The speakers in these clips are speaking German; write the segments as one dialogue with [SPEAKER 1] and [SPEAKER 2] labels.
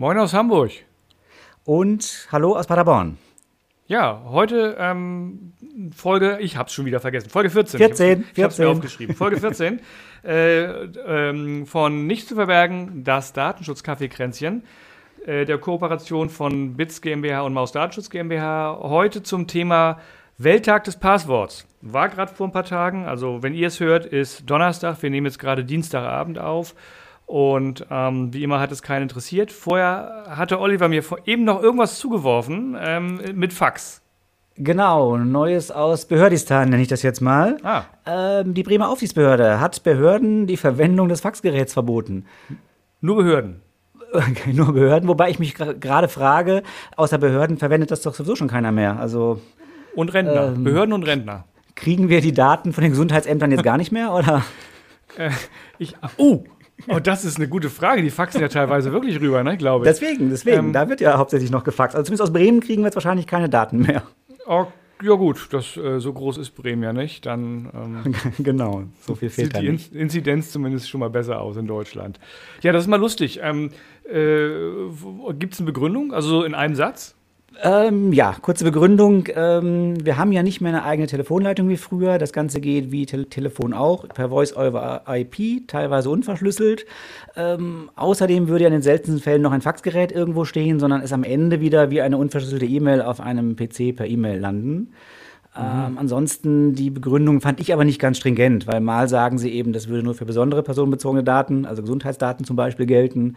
[SPEAKER 1] Moin aus Hamburg.
[SPEAKER 2] Und hallo aus Paderborn.
[SPEAKER 1] Ja, heute ähm, Folge, ich hab's schon wieder vergessen, Folge 14.
[SPEAKER 2] 14,
[SPEAKER 1] ich hab's, mir aufgeschrieben. Folge 14 äh, ähm, von Nicht zu verbergen, das Datenschutzkaffeekränzchen äh, der Kooperation von BITS GmbH und Maus Datenschutz GmbH. Heute zum Thema Welttag des Passworts. War gerade vor ein paar Tagen, also wenn ihr es hört, ist Donnerstag. Wir nehmen jetzt gerade Dienstagabend auf. Und ähm, wie immer hat es keinen interessiert. Vorher hatte Oliver mir eben noch irgendwas zugeworfen ähm, mit Fax.
[SPEAKER 2] Genau, Neues aus Behördistan nenne ich das jetzt mal. Ah. Ähm, die Bremer Aufsichtsbehörde hat Behörden die Verwendung des Faxgeräts verboten.
[SPEAKER 1] Nur Behörden.
[SPEAKER 2] Nur Behörden, wobei ich mich gerade frage, außer Behörden verwendet das doch sowieso schon keiner mehr. Also
[SPEAKER 1] und Rentner, ähm, Behörden und Rentner.
[SPEAKER 2] Kriegen wir die Daten von den Gesundheitsämtern jetzt gar nicht mehr oder?
[SPEAKER 1] Äh, ich, oh, Oh, das ist eine gute Frage. Die faxen ja teilweise wirklich rüber, ne, glaube
[SPEAKER 2] ich. Deswegen, deswegen. Ähm, da wird ja hauptsächlich noch gefaxt. Also zumindest aus Bremen kriegen wir jetzt wahrscheinlich keine Daten mehr.
[SPEAKER 1] Oh, ja gut, das, äh, so groß ist Bremen ja nicht. Dann
[SPEAKER 2] ähm, genau, so viel fehlt
[SPEAKER 1] sieht die nicht. Inzidenz zumindest schon mal besser aus in Deutschland. Ja, das ist mal lustig. Ähm, äh, Gibt es eine Begründung? Also in einem Satz?
[SPEAKER 2] Ähm, ja, kurze Begründung. Ähm, wir haben ja nicht mehr eine eigene Telefonleitung wie früher. Das Ganze geht wie Te Telefon auch, per Voice over IP, teilweise unverschlüsselt. Ähm, außerdem würde ja in den seltensten Fällen noch ein Faxgerät irgendwo stehen, sondern es am Ende wieder wie eine unverschlüsselte E-Mail auf einem PC per E-Mail landen. Mhm. Ähm, ansonsten die Begründung fand ich aber nicht ganz stringent, weil mal sagen sie eben, das würde nur für besondere personenbezogene Daten, also Gesundheitsdaten zum Beispiel gelten.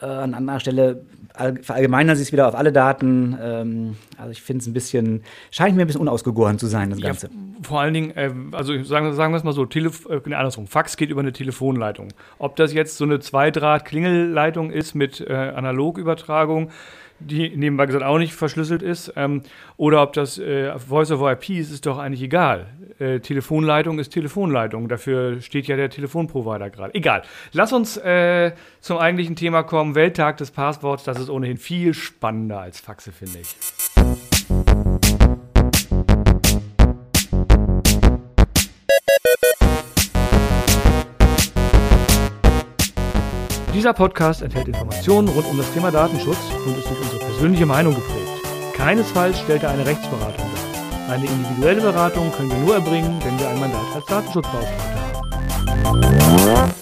[SPEAKER 2] Äh, an anderer Stelle verallgemeinern sie es wieder auf alle Daten. Ähm, also ich finde es ein bisschen, scheint mir ein bisschen unausgegoren zu sein, das Ganze. Ja,
[SPEAKER 1] vor allen Dingen, äh, also sagen, sagen wir es mal so, Telef äh, andersrum, Fax geht über eine Telefonleitung. Ob das jetzt so eine Zweidraht-Klingelleitung ist mit äh, Analogübertragung, die nebenbei gesagt auch nicht verschlüsselt ist, ähm, oder ob das äh, Voice over IP ist, ist doch eigentlich egal. Äh, Telefonleitung ist Telefonleitung, dafür steht ja der Telefonprovider gerade. Egal. Lass uns äh, zum eigentlichen Thema kommen. Welttag des Passworts, das ist ohnehin viel spannender als Faxe, finde ich. Dieser Podcast enthält Informationen rund um das Thema Datenschutz und ist durch unsere persönliche Meinung geprägt. Keinesfalls stellt er eine Rechtsberatung dar. Eine individuelle Beratung können wir nur erbringen, wenn wir ein Mandat als Datenschutzbeauftragter haben.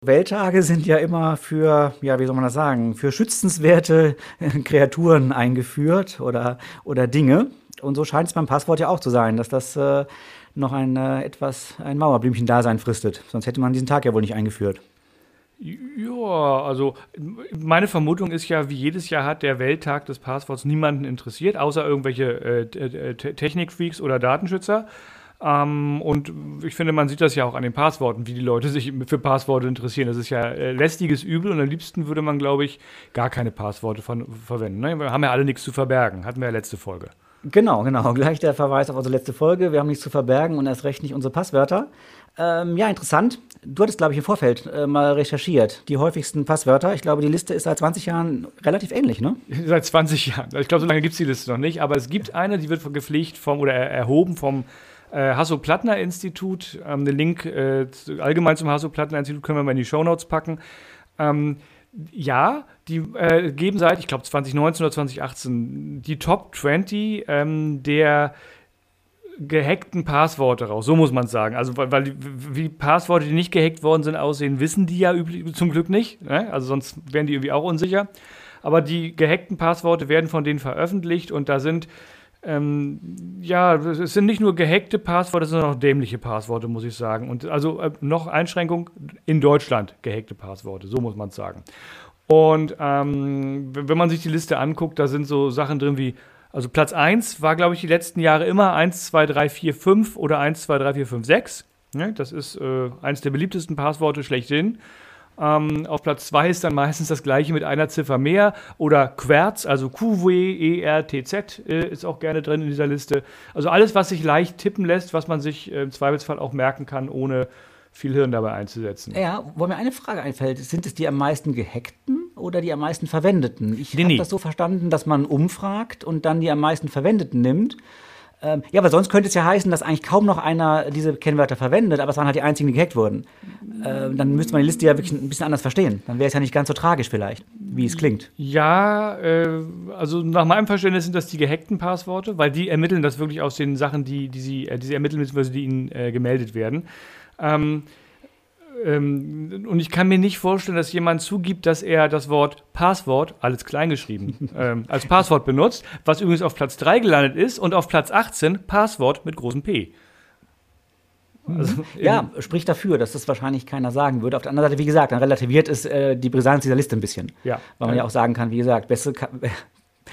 [SPEAKER 2] Welttage sind ja immer für, ja, wie soll man das sagen, für schützenswerte Kreaturen eingeführt oder, oder Dinge. Und so scheint es beim Passwort ja auch zu sein, dass das äh, noch ein äh, etwas ein Mauerblümchen-Dasein fristet. Sonst hätte man diesen Tag ja wohl nicht eingeführt.
[SPEAKER 1] Ja, also meine Vermutung ist ja, wie jedes Jahr hat der Welttag des Passworts niemanden interessiert, außer irgendwelche äh, Technikfreaks oder Datenschützer. Ähm, und ich finde, man sieht das ja auch an den Passworten, wie die Leute sich für Passworte interessieren. Das ist ja äh, lästiges Übel und am liebsten würde man, glaube ich, gar keine Passworte von, verwenden. Ne? Wir haben ja alle nichts zu verbergen, hatten wir ja letzte Folge.
[SPEAKER 2] Genau, genau. Gleich der Verweis auf unsere letzte Folge. Wir haben nichts zu verbergen und erst recht nicht unsere Passwörter. Ähm, ja, interessant. Du hattest, glaube ich, im Vorfeld äh, mal recherchiert. Die häufigsten Passwörter. Ich glaube, die Liste ist seit 20 Jahren relativ ähnlich, ne?
[SPEAKER 1] Seit 20 Jahren. Ich glaube, so lange gibt es die Liste noch nicht. Aber es gibt eine, die wird gepflegt vom oder erhoben vom äh, Hasso-Plattner-Institut. Ähm, den Link äh, allgemein zum Hasso-Plattner-Institut können wir mal in die Shownotes packen. Ähm, ja, die äh, geben seit, ich glaube, 2019 oder 2018 die Top 20 ähm, der gehackten Passworte raus. So muss man es sagen. Also, weil, weil wie Passworte, die nicht gehackt worden sind, aussehen, wissen die ja zum Glück nicht. Ne? Also, sonst wären die irgendwie auch unsicher. Aber die gehackten Passworte werden von denen veröffentlicht und da sind ähm, ja, es sind nicht nur gehackte Passworte, sondern auch dämliche Passworte, muss ich sagen. Und also äh, noch Einschränkung in Deutschland gehackte Passworte, so muss man es sagen. Und ähm, wenn man sich die Liste anguckt, da sind so Sachen drin wie, also Platz 1 war, glaube ich, die letzten Jahre immer 1, 2, 3, 4, 5 oder 1, 2, 3, 4, 5, 6. Ja, das ist äh, eines der beliebtesten Passworte schlechthin. Ähm, auf Platz 2 ist dann meistens das gleiche mit einer Ziffer mehr oder Querz, also Q-W-E-R-T-Z äh, ist auch gerne drin in dieser Liste. Also alles, was sich leicht tippen lässt, was man sich äh, im Zweifelsfall auch merken kann, ohne viel Hirn dabei einzusetzen.
[SPEAKER 2] Ja, wo mir eine Frage einfällt, sind es die am meisten gehackten oder die am meisten verwendeten? Ich nee, habe nee. das so verstanden, dass man umfragt und dann die am meisten verwendeten nimmt. Ähm, ja, aber sonst könnte es ja heißen, dass eigentlich kaum noch einer diese Kennwörter verwendet, aber es waren halt die einzigen, die gehackt wurden. Ähm, dann müsste man die Liste ja wirklich ein bisschen anders verstehen. Dann wäre es ja nicht ganz so tragisch vielleicht, wie es klingt.
[SPEAKER 1] Ja, äh, also nach meinem Verständnis sind das die gehackten Passworte, weil die ermitteln das wirklich aus den Sachen, die, die sie, äh, die sie ermitteln, beziehungsweise die ihnen äh, gemeldet werden. Ähm, ähm, und ich kann mir nicht vorstellen, dass jemand zugibt, dass er das Wort Passwort, alles kleingeschrieben, ähm, als Passwort benutzt, was übrigens auf Platz 3 gelandet ist und auf Platz 18 Passwort mit großem P.
[SPEAKER 2] Also ja, spricht dafür, dass das wahrscheinlich keiner sagen würde. Auf der anderen Seite, wie gesagt, dann relativiert es äh, die Brisanz dieser Liste ein bisschen.
[SPEAKER 1] Ja.
[SPEAKER 2] Weil man ja auch sagen kann, wie gesagt, beste,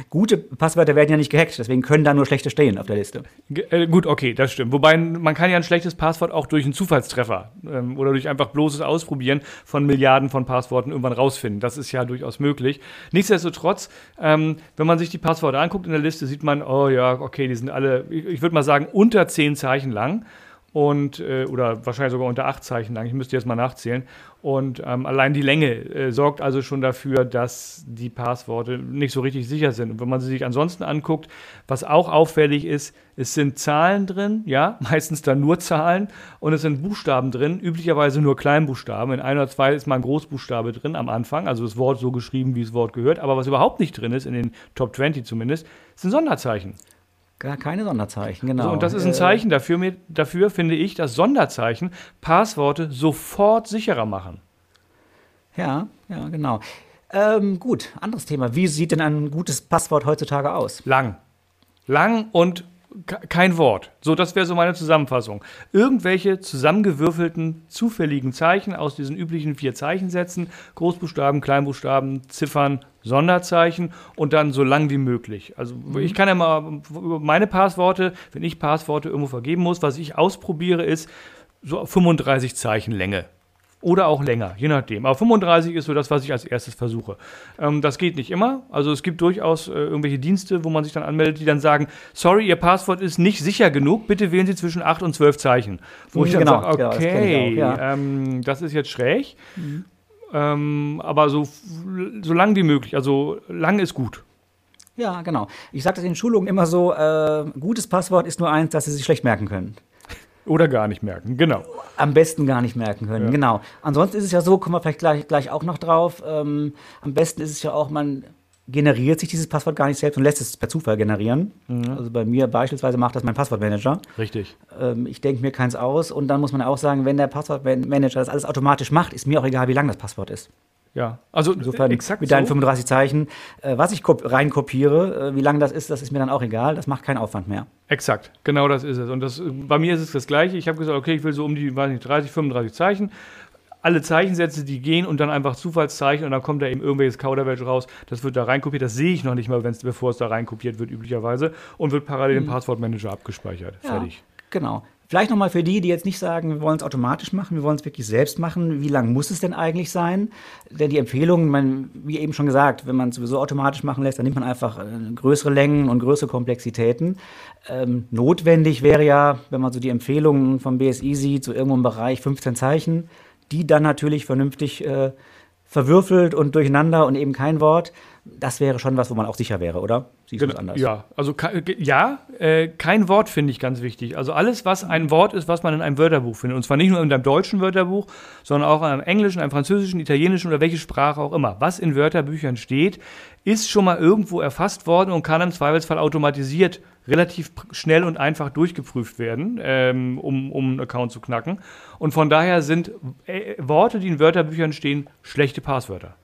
[SPEAKER 2] Gute Passwörter werden ja nicht gehackt, deswegen können da nur schlechte stehen auf der Liste.
[SPEAKER 1] G äh, gut, okay, das stimmt. Wobei man kann ja ein schlechtes Passwort auch durch einen Zufallstreffer ähm, oder durch einfach bloßes Ausprobieren von Milliarden von Passworten irgendwann rausfinden. Das ist ja durchaus möglich. Nichtsdestotrotz, ähm, wenn man sich die Passworte anguckt in der Liste, sieht man, oh ja, okay, die sind alle, ich, ich würde mal sagen, unter zehn Zeichen lang und äh, oder wahrscheinlich sogar unter acht Zeichen lang. Ich müsste jetzt mal nachzählen. Und ähm, allein die Länge äh, sorgt also schon dafür, dass die Passworte nicht so richtig sicher sind. Und wenn man sie sich ansonsten anguckt, was auch auffällig ist, es sind Zahlen drin, ja, meistens dann nur Zahlen und es sind Buchstaben drin, üblicherweise nur Kleinbuchstaben. In ein oder zwei ist mal ein Großbuchstabe drin am Anfang, also das Wort so geschrieben, wie das Wort gehört. Aber was überhaupt nicht drin ist, in den Top 20 zumindest, sind Sonderzeichen.
[SPEAKER 2] Gar keine Sonderzeichen, genau.
[SPEAKER 1] So, und das ist ein äh, Zeichen dafür, dafür, finde ich, dass Sonderzeichen Passworte sofort sicherer machen.
[SPEAKER 2] Ja, ja, genau. Ähm, gut, anderes Thema. Wie sieht denn ein gutes Passwort heutzutage aus?
[SPEAKER 1] Lang. Lang und kein Wort. So, das wäre so meine Zusammenfassung. Irgendwelche zusammengewürfelten, zufälligen Zeichen aus diesen üblichen vier Zeichensätzen, Großbuchstaben, Kleinbuchstaben, Ziffern, Sonderzeichen und dann so lang wie möglich. Also mhm. ich kann ja mal über meine Passworte, wenn ich Passworte irgendwo vergeben muss, was ich ausprobiere, ist so 35 Zeichen Länge. Oder auch länger, je nachdem. Aber 35 ist so das, was ich als erstes versuche. Ähm, das geht nicht immer. Also es gibt durchaus äh, irgendwelche Dienste, wo man sich dann anmeldet, die dann sagen, sorry, Ihr Passwort ist nicht sicher genug, bitte wählen Sie zwischen 8 und 12 Zeichen. Wo ich dann genau, sage, okay, genau, das, auch, ja. ähm, das, ist jetzt schräg. Mhm. Ähm, aber so, so lang wie möglich. Also lang ist gut.
[SPEAKER 2] Ja, genau. Ich sage das in Schulungen immer so, äh, gutes Passwort ist nur eins, das Sie sich schlecht merken können.
[SPEAKER 1] Oder gar nicht merken, genau.
[SPEAKER 2] Am besten gar nicht merken können, ja. genau. Ansonsten ist es ja so, kommen wir vielleicht gleich, gleich auch noch drauf, ähm, am besten ist es ja auch, man generiert sich dieses Passwort gar nicht selbst und lässt es per Zufall generieren. Mhm. Also bei mir beispielsweise macht das mein Passwortmanager.
[SPEAKER 1] Richtig.
[SPEAKER 2] Ähm, ich denke mir keins aus und dann muss man auch sagen, wenn der Passwortmanager das alles automatisch macht, ist mir auch egal, wie lang das Passwort ist.
[SPEAKER 1] Ja, also
[SPEAKER 2] insofern exakt mit deinen so. 35 Zeichen, äh, was ich reinkopiere, äh, wie lang das ist, das ist mir dann auch egal. Das macht keinen Aufwand mehr.
[SPEAKER 1] Exakt, genau das ist es. Und das, bei mir ist es das Gleiche. Ich habe gesagt, okay, ich will so um die, weiß nicht, 30, 35 Zeichen. Alle Zeichensätze, die gehen und dann einfach Zufallszeichen und dann kommt da eben irgendwelches Kauderwelsch raus. Das wird da reinkopiert. Das sehe ich noch nicht mal, bevor es da reinkopiert wird, üblicherweise. Und wird parallel im hm. Passwortmanager abgespeichert.
[SPEAKER 2] Ja,
[SPEAKER 1] Fertig.
[SPEAKER 2] Genau. Vielleicht nochmal für die, die jetzt nicht sagen, wir wollen es automatisch machen, wir wollen es wirklich selbst machen. Wie lang muss es denn eigentlich sein? Denn die Empfehlung, man, wie eben schon gesagt, wenn man es sowieso automatisch machen lässt, dann nimmt man einfach äh, größere Längen und größere Komplexitäten. Ähm, notwendig wäre ja, wenn man so die Empfehlungen vom BSI sieht, so irgendwo im Bereich 15 Zeichen, die dann natürlich vernünftig äh, verwürfelt und durcheinander und eben kein Wort. Das wäre schon was, wo man auch sicher wäre, oder?
[SPEAKER 1] Siehst genau, anders? Ja, also ja, äh, kein Wort finde ich ganz wichtig. Also alles, was ein Wort ist, was man in einem Wörterbuch findet. Und zwar nicht nur in einem deutschen Wörterbuch, sondern auch in einem englischen, einem französischen, italienischen oder welche Sprache auch immer. Was in Wörterbüchern steht, ist schon mal irgendwo erfasst worden und kann im Zweifelsfall automatisiert relativ schnell und einfach durchgeprüft werden, ähm, um, um einen Account zu knacken. Und von daher sind äh, Worte, die in Wörterbüchern stehen, schlechte Passwörter.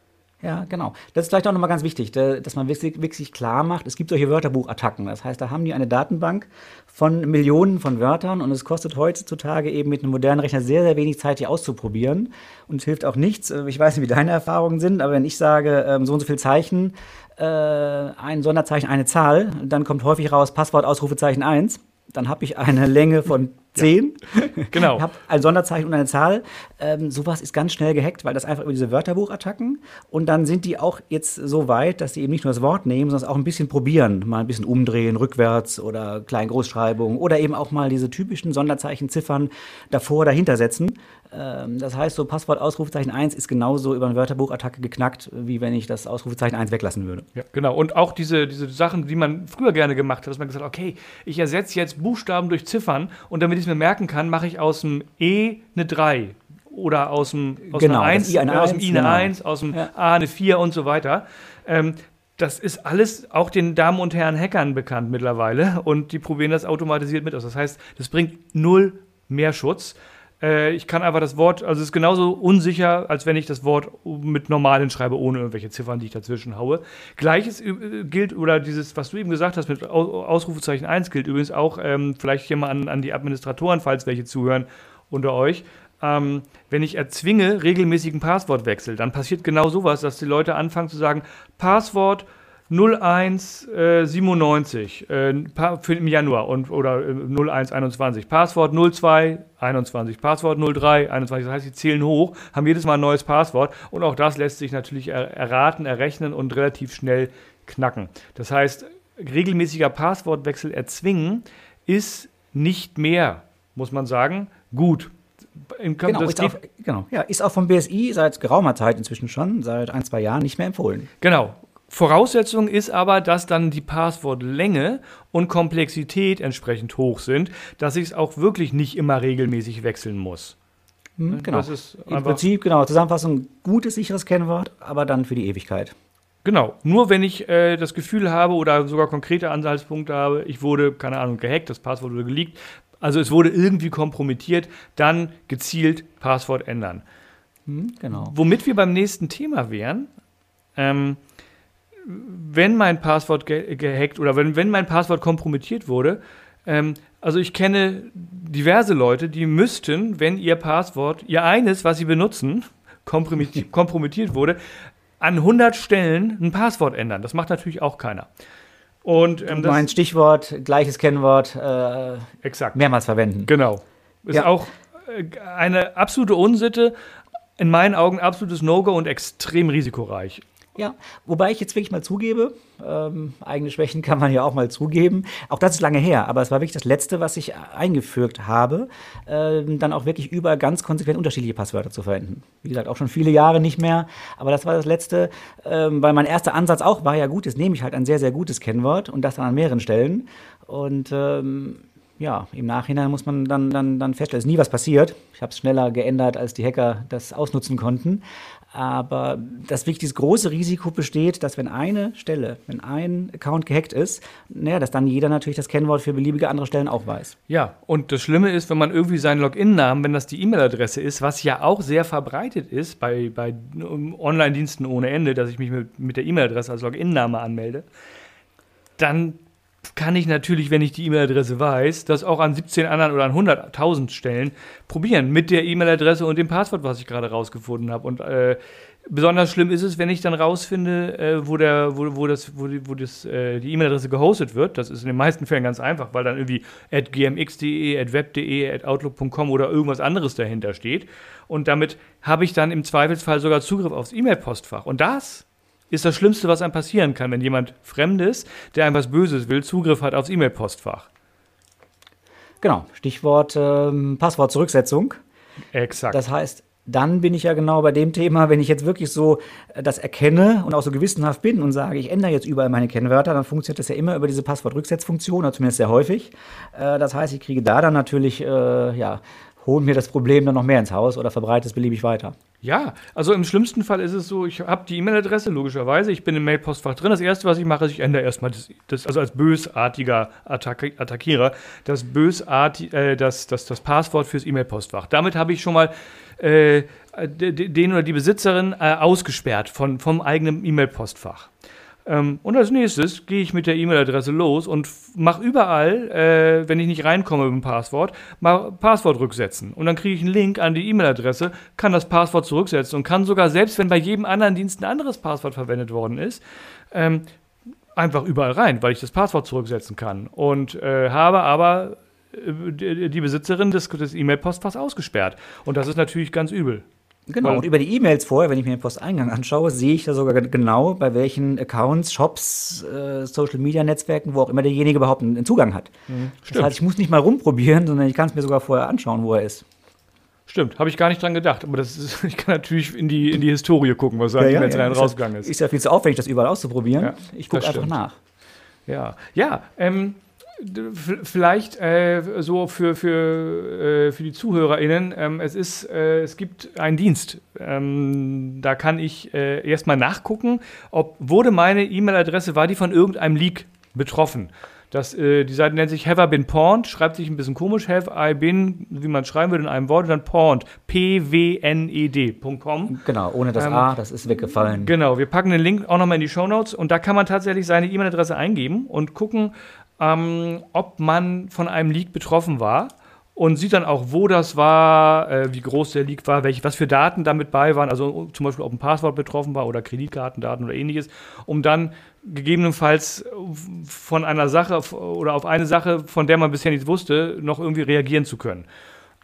[SPEAKER 2] Ja, genau. Das ist vielleicht auch nochmal ganz wichtig, dass man wirklich, wirklich klar macht, es gibt solche Wörterbuchattacken. Das heißt, da haben die eine Datenbank von Millionen von Wörtern und es kostet heutzutage eben mit einem modernen Rechner sehr, sehr wenig Zeit, die auszuprobieren. Und es hilft auch nichts. Ich weiß nicht, wie deine Erfahrungen sind, aber wenn ich sage, ähm, so und so viel Zeichen, äh, ein Sonderzeichen, eine Zahl, dann kommt häufig raus Passwort, Ausrufezeichen 1. Dann habe ich eine Länge von 10.
[SPEAKER 1] Genau.
[SPEAKER 2] Habt ein Sonderzeichen und eine Zahl. Ähm, sowas ist ganz schnell gehackt, weil das einfach über diese Wörterbuchattacken und dann sind die auch jetzt so weit, dass sie eben nicht nur das Wort nehmen, sondern es auch ein bisschen probieren. Mal ein bisschen umdrehen, rückwärts oder Klein-Großschreibung oder eben auch mal diese typischen Sonderzeichen, Ziffern davor, dahinter setzen. Ähm, das heißt, so Passwort Ausrufezeichen 1 ist genauso über eine Wörterbuchattacke geknackt, wie wenn ich das Ausrufezeichen 1 weglassen würde.
[SPEAKER 1] Ja, genau. Und auch diese, diese Sachen, die man früher gerne gemacht hat, dass man gesagt hat, okay, ich ersetze jetzt Buchstaben durch Ziffern und damit ich es mir merken kann, mache ich aus dem E eine 3 oder aus dem, aus
[SPEAKER 2] Genau,
[SPEAKER 1] einer
[SPEAKER 2] das
[SPEAKER 1] 1,
[SPEAKER 2] I eine
[SPEAKER 1] äh, aus dem
[SPEAKER 2] 1,
[SPEAKER 1] I eine
[SPEAKER 2] genau.
[SPEAKER 1] 1, aus dem
[SPEAKER 2] Ja.
[SPEAKER 1] A eine 4 und so weiter. Ähm, das ist alles auch den Damen und Herren Hackern bekannt mittlerweile und die probieren das automatisiert mit aus. Das heißt, das bringt null Mehrschutz. Äh, ich kann einfach das Wort, also es ist genauso unsicher, als wenn ich das Wort mit normalen schreibe, ohne irgendwelche Ziffern, die ich dazwischen haue. Gleiches äh, gilt, oder dieses, was du eben gesagt hast, mit Au- Ausrufezeichen 1 gilt übrigens auch, ähm, vielleicht hier mal an, an die Administratoren, falls welche zuhören unter euch. Ähm, wenn ich erzwinge regelmäßigen Passwortwechsel, dann passiert genau sowas, dass die Leute anfangen zu sagen, Passwort 0197 äh, pa- für im Januar und, oder äh, 0121. Passwort 0221, Passwort 0321. Das heißt, sie zählen hoch, haben jedes Mal ein neues Passwort und auch das lässt sich natürlich er erraten, errechnen und relativ schnell knacken. Das heißt, regelmäßiger Passwortwechsel erzwingen ist nicht mehr, muss man sagen, gut. Im-
[SPEAKER 2] Genau,
[SPEAKER 1] das
[SPEAKER 2] ist auch, genau. Ja, ist auch vom BSI seit geraumer Zeit inzwischen schon, seit ein, zwei Jahren nicht mehr empfohlen.
[SPEAKER 1] Genau. Voraussetzung ist aber, dass dann die Passwortlänge und Komplexität entsprechend hoch sind, dass ich es auch wirklich nicht immer regelmäßig wechseln muss.
[SPEAKER 2] Hm, genau.
[SPEAKER 1] Das ist
[SPEAKER 2] Im Prinzip, genau, Zusammenfassung, gutes, sicheres Kennwort, aber dann für die Ewigkeit.
[SPEAKER 1] genau. Nur wenn ich äh, das Gefühl habe oder sogar konkrete Anhaltspunkte habe, ich wurde, keine Ahnung, gehackt, das Passwort wurde geleakt, also es wurde irgendwie kompromittiert, dann gezielt Passwort ändern.
[SPEAKER 2] Hm, genau.
[SPEAKER 1] Womit wir beim nächsten Thema wären, ähm, wenn mein Passwort ge gehackt oder wenn, wenn mein Passwort kompromittiert wurde, ähm, also ich kenne diverse Leute, die müssten, wenn ihr Passwort, ihr eines, was sie benutzen, kompromitti- kompromittiert wurde, an 100 Stellen ein Passwort ändern. Das macht natürlich auch keiner. Und ähm, das
[SPEAKER 2] mein Stichwort, gleiches Kennwort, äh,
[SPEAKER 1] exakt.
[SPEAKER 2] mehrmals verwenden.
[SPEAKER 1] Genau. Ist
[SPEAKER 2] Ja.
[SPEAKER 1] auch äh, eine absolute Unsitte, in meinen Augen absolutes No-Go und extrem risikoreich.
[SPEAKER 2] Ja, wobei ich jetzt wirklich mal zugebe, ähm, eigene Schwächen kann man ja auch mal zugeben. Auch das ist lange her, aber es war wirklich das Letzte, was ich eingefügt habe, ähm, dann auch wirklich über ganz konsequent unterschiedliche Passwörter zu verwenden. Wie gesagt, auch schon viele Jahre nicht mehr, aber das war das Letzte, ähm, weil mein erster Ansatz auch war, ja gut, jetzt nehme ich halt ein sehr, sehr gutes Kennwort und das dann an mehreren Stellen. Und ähm, ja, im Nachhinein muss man dann, dann, dann feststellen, es ist nie was passiert. Ich habe es schneller geändert, als die Hacker das ausnutzen konnten. Aber das wirklich große Risiko besteht, dass wenn eine Stelle, wenn ein Account gehackt ist, naja, dass dann jeder natürlich das Kennwort für beliebige andere Stellen auch weiß.
[SPEAKER 1] Ja, und das Schlimme ist, wenn man irgendwie seinen Login-Namen, wenn das die E-Mail-Adresse ist, was ja auch sehr verbreitet ist bei, bei Online-Diensten ohne Ende, dass ich mich mit, mit der E-Mail-Adresse als Login-Name anmelde, dann kann ich natürlich, wenn ich die E-Mail-Adresse weiß, das auch an 17 anderen oder an 100.000 Stellen probieren mit der E-Mail-Adresse und dem Passwort, was ich gerade rausgefunden habe. Und äh, besonders schlimm ist es, wenn ich dann rausfinde, äh, wo, der, wo, wo, das, wo, wo das, äh, die E-Mail-Adresse gehostet wird. Das ist in den meisten Fällen ganz einfach, weil dann irgendwie at gmx.de, at web.de, at outlook.com oder irgendwas anderes dahinter steht. Und damit habe ich dann im Zweifelsfall sogar Zugriff aufs E-Mail-Postfach. Und das ist das Schlimmste, was einem passieren kann, wenn jemand Fremdes, der einem was Böses will, Zugriff hat aufs E-Mail-Postfach.
[SPEAKER 2] Genau, Stichwort ähm, Passwortzurücksetzung.
[SPEAKER 1] Exakt.
[SPEAKER 2] Das heißt, dann bin ich ja genau bei dem Thema, wenn ich jetzt wirklich so äh, das erkenne und auch so gewissenhaft bin und sage, ich ändere jetzt überall meine Kennwörter, dann funktioniert das ja immer über diese Passwortrücksetzfunktion, oder zumindest sehr häufig. Äh, das heißt, ich kriege da dann natürlich, äh, ja, holen mir das Problem dann noch mehr ins Haus oder verbreite es beliebig weiter.
[SPEAKER 1] Ja, also im schlimmsten Fall ist es so, ich habe die E-Mail-Adresse, logischerweise, ich bin im Mail-Postfach drin. Das erste, was ich mache, ist, ich ändere erstmal das, das also als bösartiger Attack Attackierer, das bösartig, äh, das, das, das Passwort fürs E-Mail-Postfach. Damit habe ich schon mal äh, de- de- den oder die Besitzerin äh, ausgesperrt von, vom eigenen E-Mail-Postfach. Ähm, und als nächstes gehe ich mit der E-Mail-Adresse los und mache überall, äh, wenn ich nicht reinkomme mit dem Passwort, mal Passwort rücksetzen. Und dann kriege ich einen Link an die E-Mail-Adresse, kann das Passwort zurücksetzen und kann sogar, selbst wenn bei jedem anderen Dienst ein anderes Passwort verwendet worden ist, ähm, einfach überall rein, weil ich das Passwort zurücksetzen kann. Und äh, habe aber äh, die, Besitzerin des, des E-Mail-Postfachs ausgesperrt. Und das ist natürlich ganz übel.
[SPEAKER 2] Genau,
[SPEAKER 1] Weil-
[SPEAKER 2] und über die E-Mails vorher, wenn ich mir den Posteingang anschaue, sehe ich da sogar genau, bei welchen Accounts, Shops, äh, Social-Media-Netzwerken, wo auch immer derjenige überhaupt einen Zugang hat. Das
[SPEAKER 1] Mhm. stimmt.
[SPEAKER 2] heißt, ich muss nicht mal rumprobieren, sondern ich kann es mir sogar vorher anschauen, wo er ist.
[SPEAKER 1] Stimmt, habe ich gar nicht dran gedacht. Aber das ist, ich kann natürlich in die, in die Historie gucken, was da ja, E-Mails rein und
[SPEAKER 2] ist
[SPEAKER 1] rausgegangen
[SPEAKER 2] ja,
[SPEAKER 1] ist.
[SPEAKER 2] ist ja viel zu aufwendig, das überall auszuprobieren.
[SPEAKER 1] Ja,
[SPEAKER 2] ich gucke
[SPEAKER 1] das
[SPEAKER 2] einfach nach.
[SPEAKER 1] Ja, ja, ähm, vielleicht äh, so für, für, äh, für die ZuhörerInnen, ähm, es ist, äh, es gibt einen Dienst. Ähm, da kann ich äh, erstmal nachgucken, ob wurde meine E-Mail-Adresse, war die von irgendeinem Leak betroffen? Das, äh, die Seite nennt sich Have I Been Pawned, schreibt sich ein bisschen komisch, Have I Been, wie man schreiben würde in einem Wort, und dann Pawned, P-W-N-E-D.com.
[SPEAKER 2] Genau, ohne das
[SPEAKER 1] Ähm,
[SPEAKER 2] A, das ist weggefallen.
[SPEAKER 1] Genau, wir packen den Link auch nochmal in die Shownotes und da kann man tatsächlich seine E-Mail-Adresse eingeben und gucken, ähm, ob man von einem Leak betroffen war und sieht dann auch, wo das war, äh, wie groß der Leak war, welche, was für Daten damit bei waren, also zum Beispiel, ob ein Passwort betroffen war oder Kreditkartendaten oder ähnliches, um dann gegebenenfalls von einer Sache oder auf eine Sache, von der man bisher nichts wusste, noch irgendwie reagieren zu können.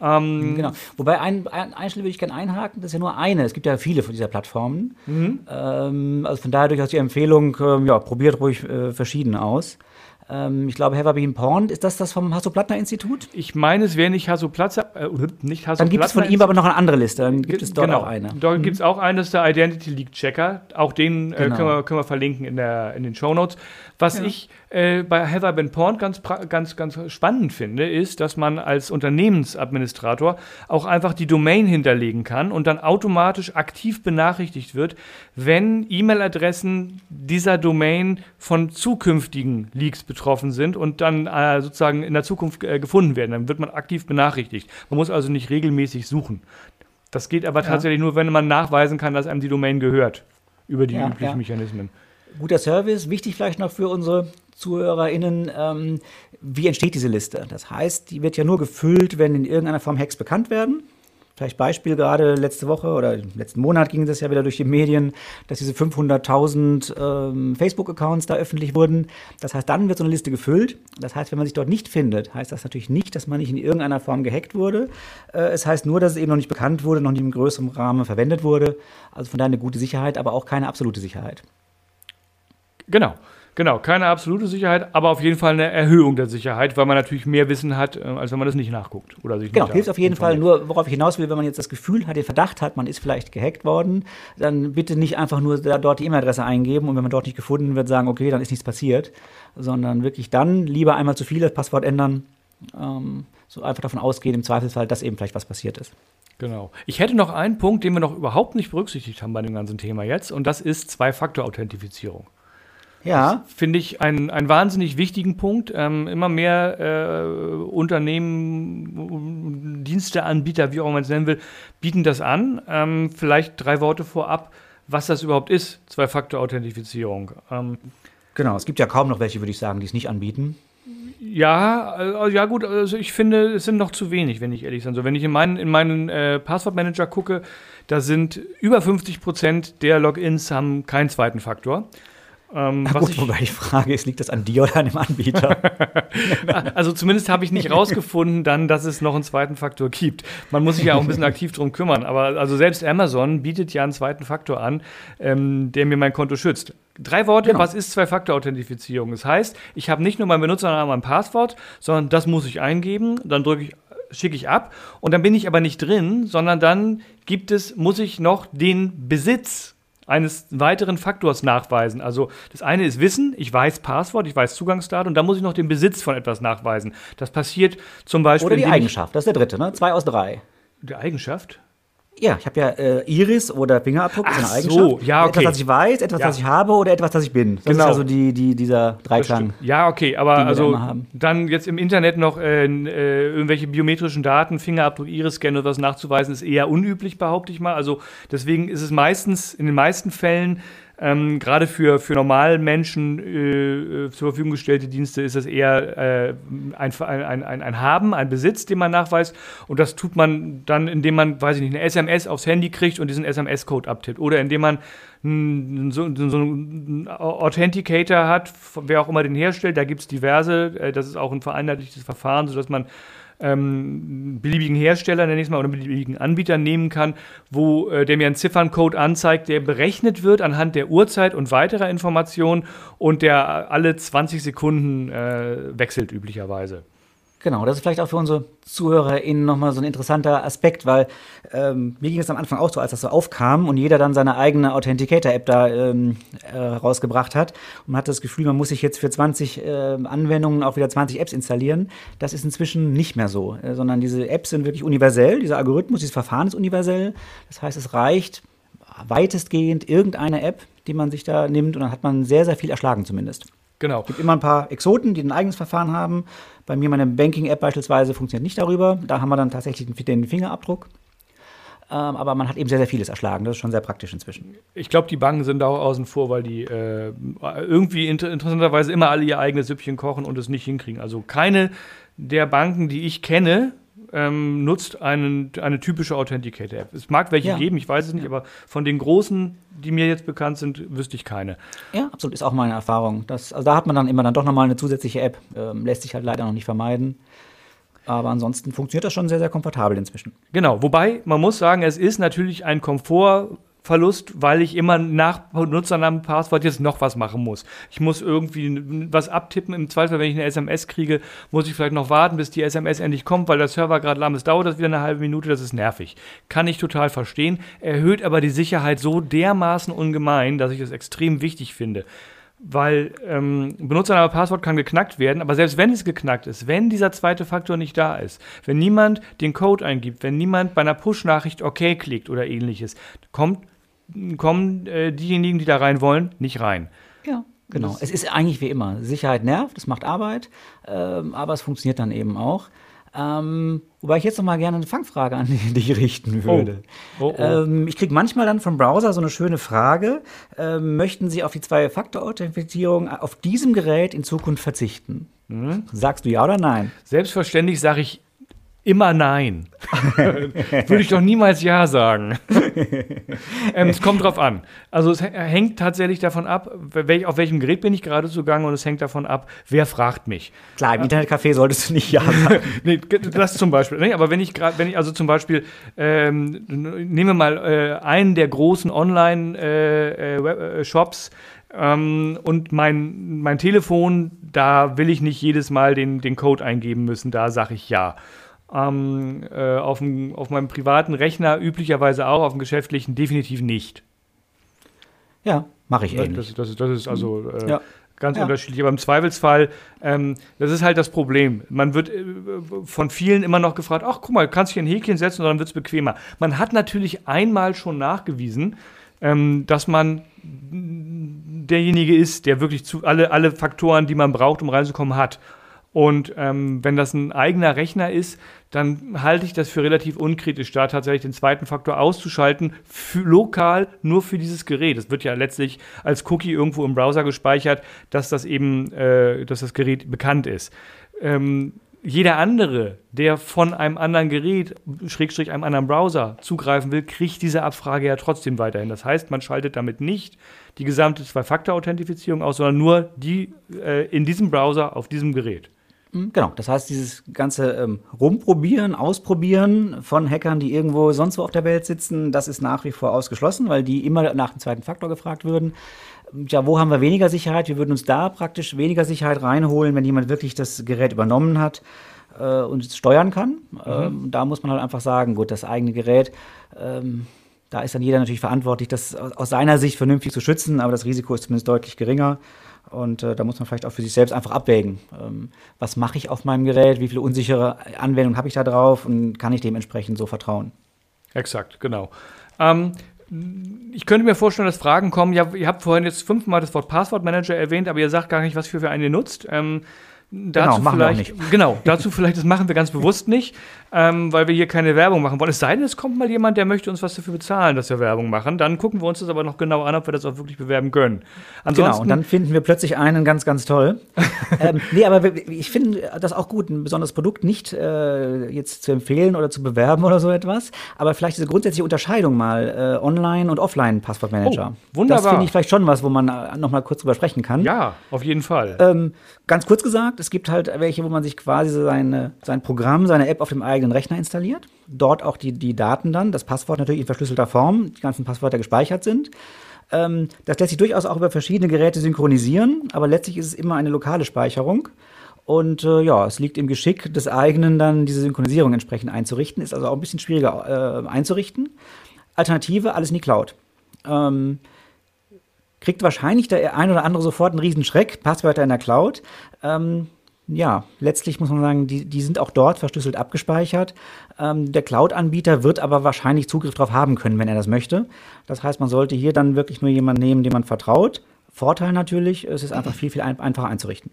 [SPEAKER 1] Ähm,
[SPEAKER 2] Genau. Wobei ein, ein, Stelle würde ich gerne einhaken, das ist ja nur eine. Es gibt ja viele von dieser Plattformen.
[SPEAKER 1] Mhm.
[SPEAKER 2] Ähm, also von daher durchaus die Empfehlung, ähm, ja, probiert ruhig äh, verschiedene aus. Ähm, ich glaube, Have I Been Pawned, ist das das vom Hasso-Plattner-Institut?
[SPEAKER 1] Ich meine, es wäre nicht Hasso Platzer, äh, nicht Hasso
[SPEAKER 2] Dann gibt es von ihm aber noch eine andere Liste. Dann gibt es dort
[SPEAKER 1] genau.
[SPEAKER 2] auch eine.
[SPEAKER 1] Dort gibt es auch einen, das ist der Identity Leak Checker. Auch den äh,
[SPEAKER 2] Genau.
[SPEAKER 1] können, wir, können wir verlinken in, der, in den Show Notes. Was
[SPEAKER 2] Ja.
[SPEAKER 1] ich äh, bei Have I Been Pawned ganz, ganz, ganz spannend finde, ist, dass man als Unternehmensadministrator auch einfach die Domain hinterlegen kann und dann automatisch aktiv benachrichtigt wird, wenn E-Mail-Adressen dieser Domain von zukünftigen Leaks betroffen sind und dann äh, sozusagen in der Zukunft äh, gefunden werden. Dann wird man aktiv benachrichtigt. Man muss also nicht regelmäßig suchen. Das geht aber
[SPEAKER 2] Ja.
[SPEAKER 1] tatsächlich nur, wenn man nachweisen kann, dass einem die Domain gehört. Über die
[SPEAKER 2] Ja,
[SPEAKER 1] üblichen
[SPEAKER 2] ja.
[SPEAKER 1] Mechanismen.
[SPEAKER 2] Guter Service, wichtig vielleicht noch für unsere ZuhörerInnen, ähm, wie entsteht diese Liste? Das heißt, die wird ja nur gefüllt, wenn in irgendeiner Form Hacks bekannt werden. Vielleicht Beispiel gerade letzte Woche oder letzten Monat ging das ja wieder durch die Medien, dass diese 500.000 ähm, Facebook-Accounts da öffentlich wurden. Das heißt, dann wird so eine Liste gefüllt. Das heißt, wenn man sich dort nicht findet, heißt das natürlich nicht, dass man nicht in irgendeiner Form gehackt wurde. Äh, es heißt nur, dass es eben noch nicht bekannt wurde, noch nicht im größeren Rahmen verwendet wurde. Also von daher eine gute Sicherheit, aber auch keine absolute Sicherheit.
[SPEAKER 1] Genau. Genau, keine absolute Sicherheit, aber auf jeden Fall eine Erhöhung der Sicherheit, weil man natürlich mehr Wissen hat, äh, als wenn man das nicht nachguckt. Oder sich
[SPEAKER 2] Genau, hilft auf jeden Fall. Nur, worauf ich hinaus will, wenn man jetzt das Gefühl hat, den Verdacht hat, man ist vielleicht gehackt worden, dann bitte nicht einfach nur da, dort die E-Mail-Adresse eingeben und wenn man dort nicht gefunden wird, sagen, okay, dann ist nichts passiert, sondern wirklich dann lieber einmal zu viel das Passwort ändern. Ähm, so einfach davon ausgehen, im Zweifelsfall, dass eben vielleicht was passiert ist.
[SPEAKER 1] Genau. Ich hätte noch einen Punkt, den wir noch überhaupt nicht berücksichtigt haben bei dem ganzen Thema jetzt, und das ist Zwei-Faktor-Authentifizierung.
[SPEAKER 2] Ja,
[SPEAKER 1] Finde ich einen, einen wahnsinnig wichtigen Punkt. Ähm, immer mehr äh, Unternehmen, Diensteanbieter, wie auch immer man es nennen will, bieten das an. Ähm, vielleicht drei Worte vorab, was das überhaupt ist, Zwei-Faktor-Authentifizierung. Ähm,
[SPEAKER 2] genau. Es gibt ja kaum noch welche, würde ich sagen, die es nicht anbieten.
[SPEAKER 1] Ja, äh, ja gut, also ich finde, es sind noch zu wenig, wenn ich ehrlich bin. Also wenn ich in meinen, in meinen äh, Passwortmanager gucke, da sind über 50 Prozent der Logins haben keinen zweiten Faktor. Ähm, was
[SPEAKER 2] gut,
[SPEAKER 1] ich,
[SPEAKER 2] wobei die Frage ist, liegt das an dir oder an dem Anbieter?
[SPEAKER 1] also zumindest habe ich nicht rausgefunden dann, dass es noch einen zweiten Faktor gibt. Man muss sich ja auch ein bisschen aktiv drum kümmern. Aber also selbst Amazon bietet ja einen zweiten Faktor an, ähm, der mir mein Konto schützt. Drei Worte,
[SPEAKER 2] Genau.
[SPEAKER 1] was ist Zwei-Faktor-Authentifizierung? Das heißt, ich habe nicht nur meinen Benutzernamen und mein Passwort, sondern das muss ich eingeben, dann drücke ich schicke ich ab und dann bin ich aber nicht drin, sondern dann gibt es muss ich noch den Besitz eines weiteren Faktors nachweisen. Also das eine ist Wissen, ich weiß Passwort, ich weiß Zugangsdaten und dann muss ich noch den Besitz von etwas nachweisen. Das passiert zum Beispiel
[SPEAKER 2] Oder die Eigenschaft, das ist der dritte, ne? Zwei aus drei.
[SPEAKER 1] Die Eigenschaft?
[SPEAKER 2] Ja, ich habe ja äh, Iris oder Fingerabdruck, ist
[SPEAKER 1] Ach
[SPEAKER 2] eine
[SPEAKER 1] so,
[SPEAKER 2] Eigenschaft.
[SPEAKER 1] ja, okay.
[SPEAKER 2] Etwas, was ich weiß, etwas,
[SPEAKER 1] Ja.
[SPEAKER 2] was ich habe oder etwas, was ich bin. Das
[SPEAKER 1] Genau.
[SPEAKER 2] ist also die, die, dieser Dreiklang.
[SPEAKER 1] Ja, okay, aber also
[SPEAKER 2] da
[SPEAKER 1] dann jetzt im Internet noch äh, äh, irgendwelche biometrischen Daten, Fingerabdruck, Iris-Scan oder was nachzuweisen, ist eher unüblich, behaupte ich mal. Also deswegen ist es meistens, in den meisten Fällen Ähm, Gerade für, für Normalmenschen äh, zur Verfügung gestellte Dienste ist das eher äh, ein, ein, ein, ein Haben, ein Besitz, den man nachweist. Und das tut man dann, indem man, weiß ich nicht, eine SMS aufs Handy kriegt und diesen SMS-Code abtippt. Oder indem man so, so einen Authenticator hat, wer auch immer den herstellt. Da gibt es diverse. Äh, das ist auch ein vereinheitlichtes Verfahren, sodass man ähm, beliebigen Hersteller, nenne ich es mal, oder beliebigen Anbieter nehmen kann, wo äh, der mir einen Zifferncode anzeigt, der berechnet wird anhand der Uhrzeit und weiterer Informationen und der alle 20 Sekunden äh, wechselt üblicherweise.
[SPEAKER 2] Genau, das ist vielleicht auch für unsere ZuhörerInnen nochmal so ein interessanter Aspekt, weil ähm, mir ging es am Anfang auch so, als das so aufkam und jeder dann seine eigene Authenticator-App da ähm, äh, rausgebracht hat und man hat das Gefühl, man muss sich jetzt für 20 äh, Anwendungen auch wieder 20 Apps installieren. Das ist inzwischen nicht mehr so, äh, sondern diese Apps sind wirklich universell, dieser Algorithmus, dieses Verfahren ist universell. Das heißt, es reicht weitestgehend irgendeine App, die man sich da nimmt und dann hat man sehr, sehr viel erschlagen zumindest.
[SPEAKER 1] Genau.
[SPEAKER 2] Es gibt immer ein paar Exoten, die ein eigenes Verfahren haben. Bei mir meine Banking-App beispielsweise funktioniert nicht darüber. Da haben wir dann tatsächlich den Fingerabdruck. Ähm, aber man hat eben sehr, sehr vieles erschlagen. Das ist schon sehr praktisch inzwischen.
[SPEAKER 1] Ich glaube, die Banken sind da auch außen vor, weil die äh, irgendwie inter interessanterweise immer alle ihr eigenes Süppchen kochen und es nicht hinkriegen. Also keine der Banken, die ich kenne, ähm, nutzt einen, eine typische Authenticator-App. Es mag welche ja. geben, ich weiß es nicht, ja. aber von den großen, die mir jetzt bekannt sind, wüsste ich keine.
[SPEAKER 2] Ja, absolut, ist auch meine Erfahrung. Das, also da hat man dann immer dann doch nochmal eine zusätzliche App, ähm, lässt sich halt leider noch nicht vermeiden. Aber ansonsten funktioniert das schon sehr, sehr komfortabel inzwischen.
[SPEAKER 1] Genau, wobei man muss sagen, es ist natürlich ein Komfort Verlust, weil ich immer nach Benutzernamen, Passwort jetzt noch was machen muss. Ich muss irgendwie was abtippen. Im Zweifel, wenn ich eine SMS kriege, muss ich vielleicht noch warten, bis die SMS endlich kommt, weil der Server gerade lahm ist. Dauert das wieder eine halbe Minute, das ist nervig. Kann ich total verstehen. Erhöht aber die Sicherheit so dermaßen ungemein, dass ich es extrem wichtig finde weil ähm, Benutzername Passwort kann geknackt werden, aber selbst wenn es geknackt ist, wenn dieser zweite Faktor nicht da ist, wenn niemand den Code eingibt, wenn niemand bei einer Push-Nachricht OK klickt oder ähnliches, kommt kommen äh, diejenigen, die da rein wollen, nicht rein.
[SPEAKER 2] Ja. Genau. Es ist eigentlich wie immer. Sicherheit nervt, es macht Arbeit, ähm, aber es funktioniert dann eben auch. Ähm, wobei ich jetzt noch mal gerne eine Fangfrage an dich richten würde. Oh. Oh, oh. Ähm, ich kriege manchmal dann vom Browser so eine schöne Frage: ähm, Möchten Sie auf die Zwei-Faktor-Authentifizierung auf diesem Gerät in Zukunft verzichten? Mhm. Sagst du ja oder nein?
[SPEAKER 1] Selbstverständlich sage ich Immer nein. Würde ich doch niemals Ja sagen. ähm, es kommt drauf an. Also es hängt tatsächlich davon ab, welch, auf welchem Gerät bin ich gerade zugange und es hängt davon ab, wer fragt mich.
[SPEAKER 2] Klar, im Internetcafé solltest du nicht Ja sagen.
[SPEAKER 1] nee, das zum Beispiel. Nee, aber wenn ich gerade, wenn ich also zum Beispiel, ähm, nehmen wir mal äh, einen der großen Online-Shops, äh, äh, ähm, und mein, mein Telefon, da will ich nicht jedes Mal den, den Code eingeben müssen, da sage ich ja ähm, äh, auf, dem, auf meinem privaten Rechner üblicherweise auch, auf dem geschäftlichen definitiv nicht.
[SPEAKER 2] Ja, mache ich ähnlich.
[SPEAKER 1] Das, das, das, ist also äh, ja. ganz ja. unterschiedlich. Aber im Zweifelsfall, ähm, das ist halt das Problem. Man wird äh, von vielen immer noch gefragt, ach guck mal, kannst du hier ein Häkchen setzen und dann wird es bequemer. Man hat natürlich einmal schon nachgewiesen, ähm, dass man derjenige ist, der wirklich zu, alle, alle Faktoren, die man braucht, um reinzukommen, hat. Und ähm, wenn das ein eigener Rechner ist, dann halte ich das für relativ unkritisch, da tatsächlich den zweiten Faktor auszuschalten, lokal nur für dieses Gerät. Es wird ja letztlich als Cookie irgendwo im Browser gespeichert, dass das eben, äh, dass das Gerät bekannt ist. Ähm, jeder andere, der von einem anderen Gerät, Schrägstrich einem anderen Browser zugreifen will, kriegt diese Abfrage ja trotzdem weiterhin. Das heißt, man schaltet damit nicht die gesamte Zwei-Faktor-Authentifizierung aus, sondern nur die äh, in diesem Browser auf diesem Gerät.
[SPEAKER 2] Hm, genau, das heißt, dieses ganze ähm, Rumprobieren, Ausprobieren von Hackern, die irgendwo sonst wo auf der Welt sitzen, das ist nach wie vor ausgeschlossen, weil die immer nach dem zweiten Faktor gefragt würden. Ja, wo haben wir weniger Sicherheit? Wir würden uns da praktisch weniger Sicherheit reinholen, wenn jemand wirklich das Gerät übernommen hat äh, und es steuern kann. Mhm. Ähm, da muss man halt einfach sagen, gut, das eigene Gerät, ähm, da ist dann jeder natürlich verantwortlich, das aus seiner Sicht vernünftig zu schützen, aber das Risiko ist zumindest deutlich geringer. Und äh, da muss man vielleicht auch für sich selbst einfach abwägen. Ähm, was mache ich auf meinem Gerät? Wie viele unsichere Anwendungen habe ich da drauf? Und kann ich dementsprechend so vertrauen?
[SPEAKER 1] Exakt, genau. Ähm, ich könnte mir vorstellen, dass Fragen kommen. Ja, ihr habt vorhin jetzt fünfmal das Wort Passwortmanager erwähnt, aber ihr sagt gar nicht, was für, für einen ihr nutzt. Ähm, Dazu
[SPEAKER 2] Genau, machen wir auch
[SPEAKER 1] vielleicht, genau, dazu vielleicht, das machen wir ganz bewusst nicht, ähm, weil wir hier keine Werbung machen wollen. Es sei denn, es kommt mal jemand, der möchte uns was dafür bezahlen, dass wir Werbung machen. Dann gucken wir uns das aber noch genau an, ob wir das auch wirklich bewerben können. Ansonsten,
[SPEAKER 2] Genau, und dann finden wir plötzlich einen ganz, ganz toll. ähm, nee, aber ich finde das auch gut, ein besonderes Produkt nicht äh, jetzt zu empfehlen oder zu bewerben oder so etwas, aber vielleicht diese grundsätzliche Unterscheidung mal, äh, Online- und Offline-Passwortmanager.
[SPEAKER 1] Oh, wunderbar.
[SPEAKER 2] Das finde ich vielleicht schon was, wo man äh, noch mal kurz drüber sprechen kann.
[SPEAKER 1] ja, auf jeden Fall.
[SPEAKER 2] Ähm, ganz kurz gesagt, es gibt halt welche, wo man sich quasi seine, sein Programm, seine App auf dem eigenen Rechner installiert. Dort auch die, die Daten dann, das Passwort natürlich in verschlüsselter Form, die ganzen Passwörter gespeichert sind. Ähm, das lässt sich durchaus auch über verschiedene Geräte synchronisieren, aber letztlich ist es immer eine lokale Speicherung. Und äh, ja, es liegt im Geschick des eigenen dann diese Synchronisierung entsprechend einzurichten. Ist also auch ein bisschen schwieriger äh, einzurichten. Alternative, alles in die Cloud. Ähm, kriegt wahrscheinlich der ein oder andere sofort einen riesen Schreck, Passwörter in der Cloud. Ähm, ja, letztlich muss man sagen, die, die sind auch dort verschlüsselt abgespeichert. Ähm, der Cloud-Anbieter wird aber wahrscheinlich Zugriff darauf haben können, wenn er das möchte. Das heißt, man sollte hier dann wirklich nur jemanden nehmen, dem man vertraut. Vorteil natürlich, es ist einfach viel, viel ein einfacher einzurichten.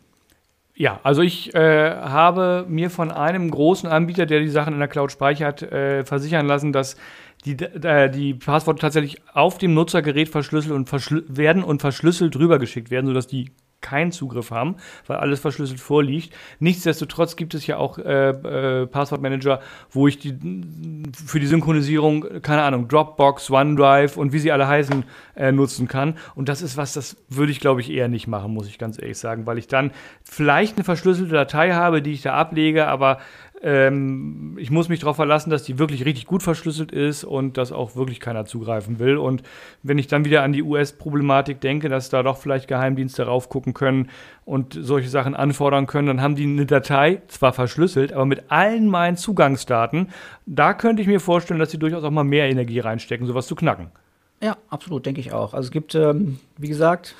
[SPEAKER 1] Ja, also ich äh, habe mir von einem großen Anbieter, der die Sachen in der Cloud speichert, äh, versichern lassen, dass die, äh, die Passworte tatsächlich auf dem Nutzergerät verschlüsselt und verschlü werden und verschlüsselt rübergeschickt werden, sodass die keinen Zugriff haben, weil alles verschlüsselt vorliegt. Nichtsdestotrotz gibt es ja auch äh, äh, Passwortmanager, wo ich die für die Synchronisierung, keine Ahnung, Dropbox, OneDrive und wie sie alle heißen, äh, nutzen kann. Und das ist was, das würde ich, glaube ich, eher nicht machen, muss ich ganz ehrlich sagen, weil ich dann vielleicht eine verschlüsselte Datei habe, die ich da ablege, aber ähm, ich muss mich darauf verlassen, dass die wirklich richtig gut verschlüsselt ist und dass auch wirklich keiner zugreifen will. Und wenn ich dann wieder an die US-Problematik denke, dass da doch vielleicht Geheimdienste raufgucken können und solche Sachen anfordern können, dann haben die eine Datei, zwar verschlüsselt, aber mit allen meinen Zugangsdaten. Da könnte ich mir vorstellen, dass sie durchaus auch mal mehr Energie reinstecken, sowas zu knacken.
[SPEAKER 2] Ja, absolut, denke ich auch. Also es gibt, ähm, wie gesagt,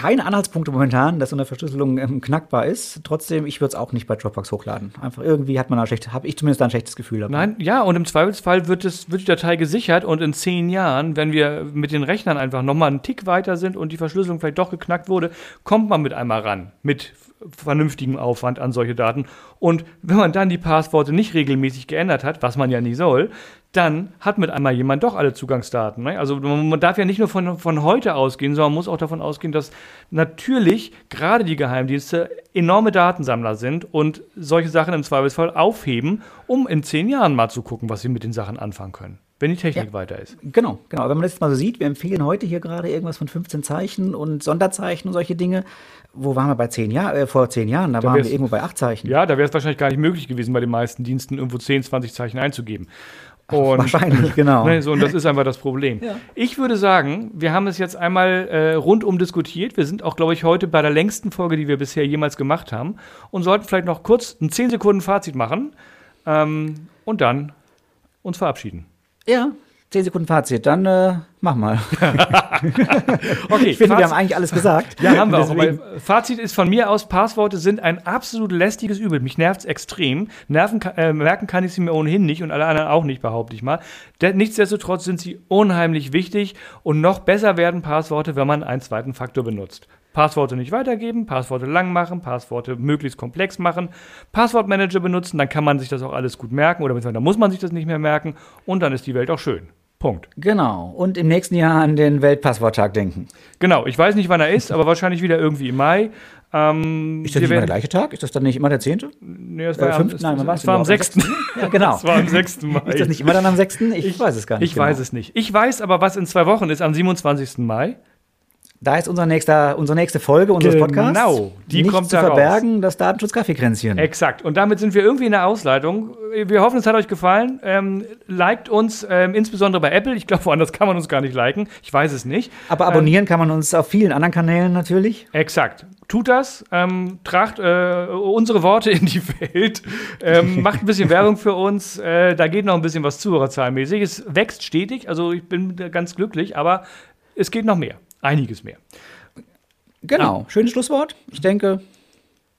[SPEAKER 2] keine Anhaltspunkte momentan, dass so eine Verschlüsselung ähm, knackbar ist. Trotzdem, ich würde es auch nicht bei Dropbox hochladen. Einfach irgendwie hat man da schlecht, habe ich zumindest ein schlechtes Gefühl dabei.
[SPEAKER 1] Nein, ja, und im Zweifelsfall wird, es, wird die Datei gesichert und in zehn Jahren, wenn wir mit den Rechnern einfach nochmal einen Tick weiter sind und die Verschlüsselung vielleicht doch geknackt wurde, kommt man mit einmal ran, mit vernünftigem Aufwand an solche Daten. Und wenn man dann die Passworte nicht regelmäßig geändert hat, was man ja nie soll, dann hat mit einmal jemand doch alle Zugangsdaten. Ne? Also man, darf ja nicht nur von, von heute ausgehen, sondern man muss auch davon ausgehen, dass natürlich gerade die Geheimdienste enorme Datensammler sind und solche Sachen im Zweifelsfall aufheben, um in zehn Jahren mal zu gucken, was sie mit den Sachen anfangen können, wenn die Technik
[SPEAKER 2] Ja.
[SPEAKER 1] weiter ist.
[SPEAKER 2] Genau, genau. Wenn man das jetzt mal so sieht, wir empfehlen heute hier gerade irgendwas von 15 Zeichen und Sonderzeichen und solche Dinge. Wo waren wir bei zehn Jahren, äh, vor zehn Jahren? Da, waren wir irgendwo bei acht Zeichen.
[SPEAKER 1] Ja, da wäre es wahrscheinlich gar nicht möglich gewesen, bei den meisten Diensten irgendwo 10, 20 Zeichen einzugeben. Und
[SPEAKER 2] Wahrscheinlich, genau.
[SPEAKER 1] Ne, so, und das ist einfach das Problem.
[SPEAKER 2] Ja.
[SPEAKER 1] Ich würde sagen, wir haben es jetzt einmal äh, rundum diskutiert. Wir sind auch, glaube ich, heute bei der längsten Folge, die wir bisher jemals gemacht haben. Und sollten vielleicht noch kurz ein 10 Sekunden Fazit machen ähm, und dann uns verabschieden.
[SPEAKER 2] Ja, zehn Sekunden Fazit. Dann äh, mach mal.
[SPEAKER 1] Okay,
[SPEAKER 2] Ich finde, wir
[SPEAKER 1] Fazit-
[SPEAKER 2] haben eigentlich alles gesagt.
[SPEAKER 1] Ja, haben wir auch.
[SPEAKER 2] Deswegen-
[SPEAKER 1] Aber Fazit ist von mir aus, Passworte sind ein absolut lästiges Übel. Mich nervt es extrem. Nerven, äh, merken kann ich sie mir ohnehin nicht und alle anderen auch nicht, behaupte ich mal. De nichtsdestotrotz sind sie unheimlich wichtig und noch besser werden Passworte, wenn man einen zweiten Faktor benutzt. Passworte nicht weitergeben, Passworte lang machen, Passworte möglichst komplex machen, Passwortmanager benutzen, dann kann man sich das auch alles gut merken oder dann muss man sich das nicht mehr merken und dann ist die Welt auch schön. Punkt.
[SPEAKER 2] Genau. Und im nächsten Jahr an den Weltpassworttag denken.
[SPEAKER 1] Genau, ich weiß nicht, wann er ist, aber wahrscheinlich wieder irgendwie im Mai. Ähm,
[SPEAKER 2] Ist das nicht immer der gleiche Tag? Ist das dann nicht immer der zehnte?
[SPEAKER 1] Nee, es
[SPEAKER 2] Äh,
[SPEAKER 1] war, am,
[SPEAKER 2] fünften? Nein,
[SPEAKER 1] es war am
[SPEAKER 2] überhaupt?
[SPEAKER 1] 6.
[SPEAKER 2] Ja, genau.
[SPEAKER 1] Es war am 6. Mai.
[SPEAKER 2] Ist das nicht immer dann am 6.? Ich, weiß es gar nicht.
[SPEAKER 1] Ich weiß es nicht. Ich weiß aber, was in zwei Wochen ist, am 27. Mai.
[SPEAKER 2] Da ist unser nächster, unsere nächste Folge unseres
[SPEAKER 1] Genau,
[SPEAKER 2] Podcasts.
[SPEAKER 1] die
[SPEAKER 2] Nicht
[SPEAKER 1] kommt
[SPEAKER 2] zu
[SPEAKER 1] da raus.
[SPEAKER 2] verbergen, das Datenschutz-Kaffeekränzchen.
[SPEAKER 1] Exakt. Und damit sind wir irgendwie in der Ausleitung. Wir hoffen, es hat euch gefallen. Ähm, liked uns, ähm, insbesondere bei Apple. Ich glaube, woanders kann man uns gar nicht liken. Ich weiß es nicht.
[SPEAKER 2] Aber
[SPEAKER 1] Ähm,
[SPEAKER 2] abonnieren kann man uns auf vielen anderen Kanälen natürlich.
[SPEAKER 1] Exakt. Tut das, ähm, tragt äh, unsere Worte in die Welt, ähm, macht ein bisschen Werbung für uns. Äh, da geht noch ein bisschen was zuhörerzahlmäßig. Es wächst stetig, also ich bin ganz glücklich, aber es geht noch mehr. Einiges mehr.
[SPEAKER 2] Genau. Schönes Schlusswort. Ich denke,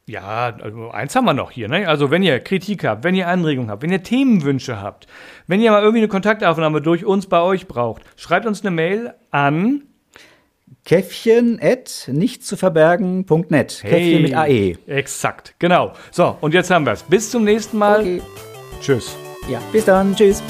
[SPEAKER 1] Ja, also eins haben wir noch hier. Ne? Also wenn ihr Kritik habt, wenn ihr Anregungen habt, wenn ihr Themenwünsche habt, wenn ihr mal irgendwie eine Kontaktaufnahme durch uns bei euch braucht, schreibt uns eine Mail an
[SPEAKER 2] Käffchen at nicht zu verbergen.net.
[SPEAKER 1] Hey,
[SPEAKER 2] Käffchen mit AE.
[SPEAKER 1] Exakt, genau. So, und jetzt haben wir es. Bis zum nächsten Mal.
[SPEAKER 2] Okay.
[SPEAKER 1] Tschüss.
[SPEAKER 2] Ja, bis dann. Tschüss.